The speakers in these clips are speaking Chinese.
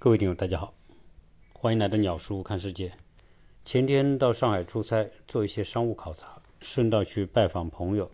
各位听友，大家好，欢迎来到鸟叔看世界。前天到上海出差，做一些商务考察，顺道去拜访朋友。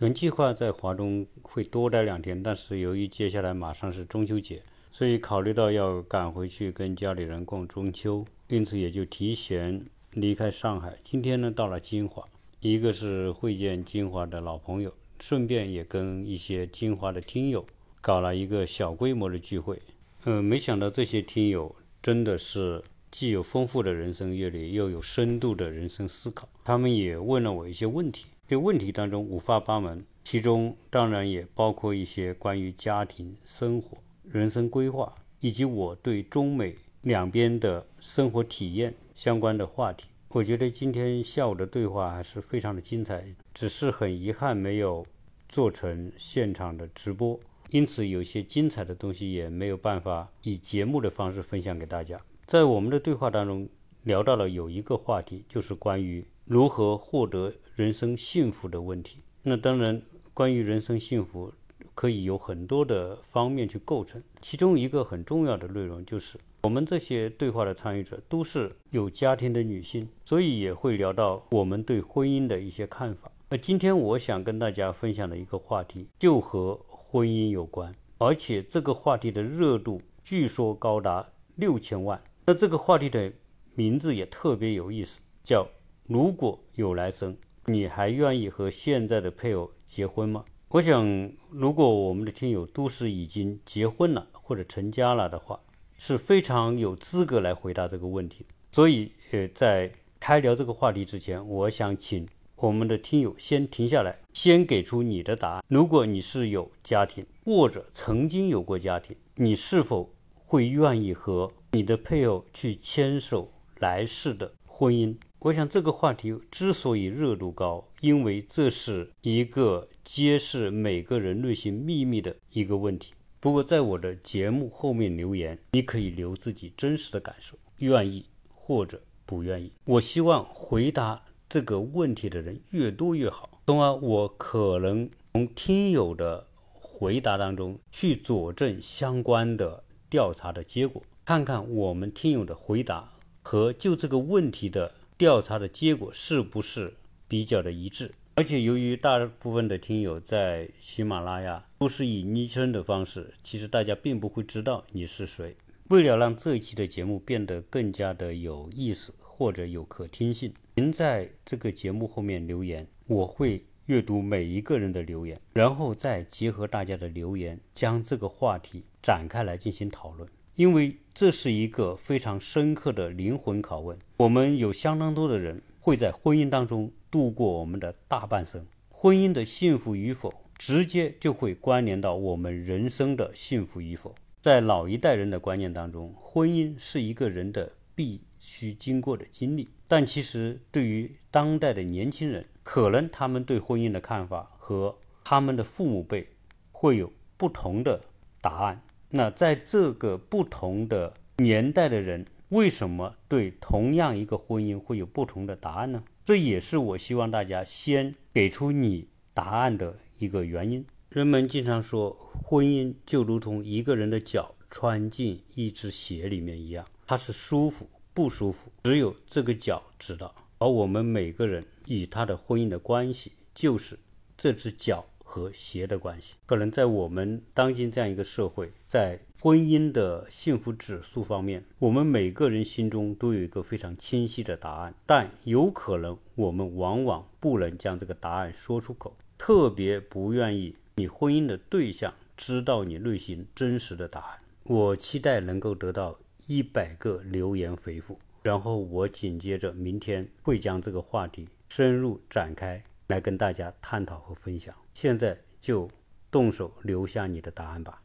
原计划在华中会多待两天，但是由于接下来马上是中秋节，所以考虑到要赶回去跟家里人逛中秋，因此也就提前离开上海。今天呢，到了金华，一个是会见金华的老朋友，顺便也跟一些金华的听友搞了一个小规模的聚会。呃，没想到这些听友真的是既有丰富的人生阅历，又有深度的人生思考。他们也问了我一些问题，这问题当中五花八门，其中当然也包括一些关于家庭生活、人生规划，以及我对中美两边的生活体验相关的话题。我觉得今天下午的对话还是非常的精彩，只是很遗憾没有做成现场的直播。因此，有些精彩的东西也没有办法以节目的方式分享给大家。在我们的对话当中，聊到了有一个话题，就是关于如何获得人生幸福的问题。那当然，关于人生幸福，可以有很多的方面去构成。其中一个很重要的内容，就是我们这些对话的参与者都是有家庭的女性，所以也会聊到我们对婚姻的一些看法。那今天我想跟大家分享的一个话题，就和婚姻有关，而且这个话题的热度据说高达六千万。那这个话题的名字也特别有意思，叫“如果有来生，你还愿意和现在的配偶结婚吗？”我想，如果我们的听友都是已经结婚了或者成家了的话，是非常有资格来回答这个问题。所以，呃，在开聊这个话题之前，我想请。我们的听友先停下来，先给出你的答案。如果你是有家庭，或者曾经有过家庭，你是否会愿意和你的配偶去牵手来世的婚姻？我想这个话题之所以热度高，因为这是一个揭示每个人内心秘密的一个问题。不过，在我的节目后面留言，你可以留自己真实的感受，愿意或者不愿意。我希望回答。这个问题的人越多越好，从而我可能从听友的回答当中去佐证相关的调查的结果，看看我们听友的回答和就这个问题的调查的结果是不是比较的一致。而且由于大部分的听友在喜马拉雅都是以昵称的方式，其实大家并不会知道你是谁。为了让这一期的节目变得更加的有意思。或者有可听性，您在这个节目后面留言，我会阅读每一个人的留言，然后再结合大家的留言，将这个话题展开来进行讨论。因为这是一个非常深刻的灵魂拷问。我们有相当多的人会在婚姻当中度过我们的大半生，婚姻的幸福与否，直接就会关联到我们人生的幸福与否。在老一代人的观念当中，婚姻是一个人的必。需经过的经历，但其实对于当代的年轻人，可能他们对婚姻的看法和他们的父母辈会有不同的答案。那在这个不同的年代的人，为什么对同样一个婚姻会有不同的答案呢？这也是我希望大家先给出你答案的一个原因。人们经常说，婚姻就如同一个人的脚穿进一只鞋里面一样，它是舒服。不舒服，只有这个脚知道。而我们每个人与他的婚姻的关系，就是这只脚和鞋的关系。可能在我们当今这样一个社会，在婚姻的幸福指数方面，我们每个人心中都有一个非常清晰的答案，但有可能我们往往不能将这个答案说出口，特别不愿意你婚姻的对象知道你内心真实的答案。我期待能够得到。一百个留言回复，然后我紧接着明天会将这个话题深入展开来跟大家探讨和分享。现在就动手留下你的答案吧。